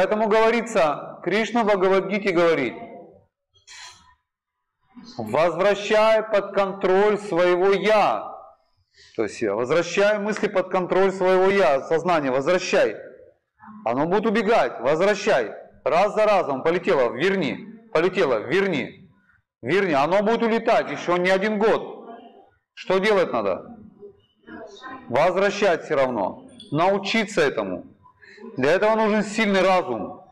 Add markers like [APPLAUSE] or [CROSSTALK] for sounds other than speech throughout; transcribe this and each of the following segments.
поэтому говорится, Кришна в говорит, возвращай под контроль своего «я». То есть возвращай мысли под контроль своего «я», сознание, возвращай. Оно будет убегать, возвращай. Раз за разом полетело, верни, полетело, верни, верни. Оно будет улетать еще не один год. Что делать надо? Возвращать все равно. Научиться этому. Для этого нужен сильный разум.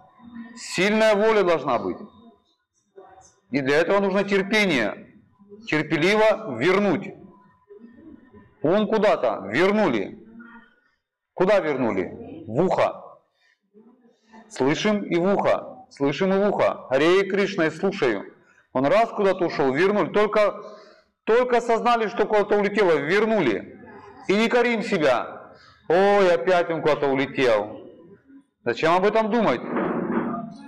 Сильная воля должна быть. И для этого нужно терпение. Терпеливо вернуть. Он куда-то вернули. Куда вернули? В ухо. Слышим и в ухо. Слышим и в ухо. Харе Кришна, я слушаю. Он раз куда-то ушел, вернули. Только, только осознали, что куда-то улетело, вернули. И не корим себя. Ой, опять он куда-то улетел. Зачем об этом думать?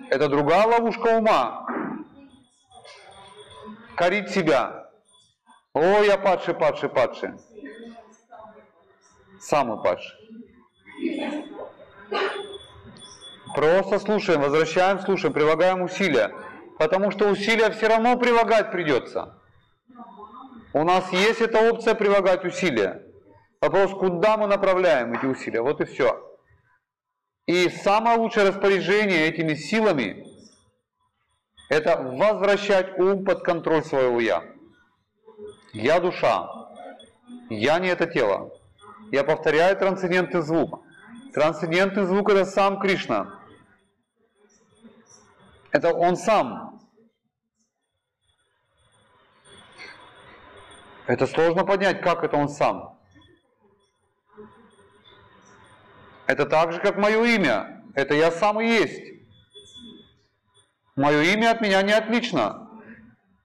Это другая ловушка ума. Корить себя. Ой, я падший, падший, падший. Самый падший. Просто слушаем, возвращаем, слушаем, прилагаем усилия. Потому что усилия все равно прилагать придется. У нас есть эта опция прилагать усилия. Вопрос, куда мы направляем эти усилия. Вот и все. И самое лучшее распоряжение этими силами – это возвращать ум под контроль своего «я». Я душа, я не это тело. Я повторяю трансцендентный звук. Трансцендентный звук – это сам Кришна. Это он сам. Это сложно понять, как это он сам. Это так же, как мое имя. Это я сам и есть. Мое имя от меня не отлично.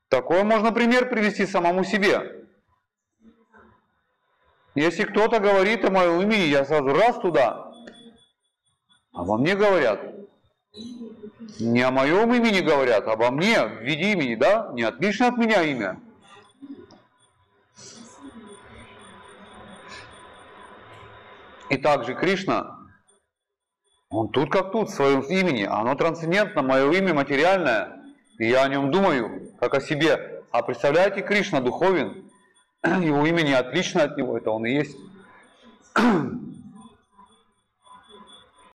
Такой можно пример привести самому себе. Если кто-то говорит о моем имени, я сразу раз туда. А во мне говорят. Не о моем имени говорят, а обо мне в виде имени, да? Не отлично от меня имя. И также Кришна, он тут как тут, в своем имени, оно трансцендентно, мое имя материальное, и я о нем думаю, как о себе. А представляете, Кришна духовен, [CLEARS THROAT] его имя не отлично от него, это он и есть. [CLEARS THROAT]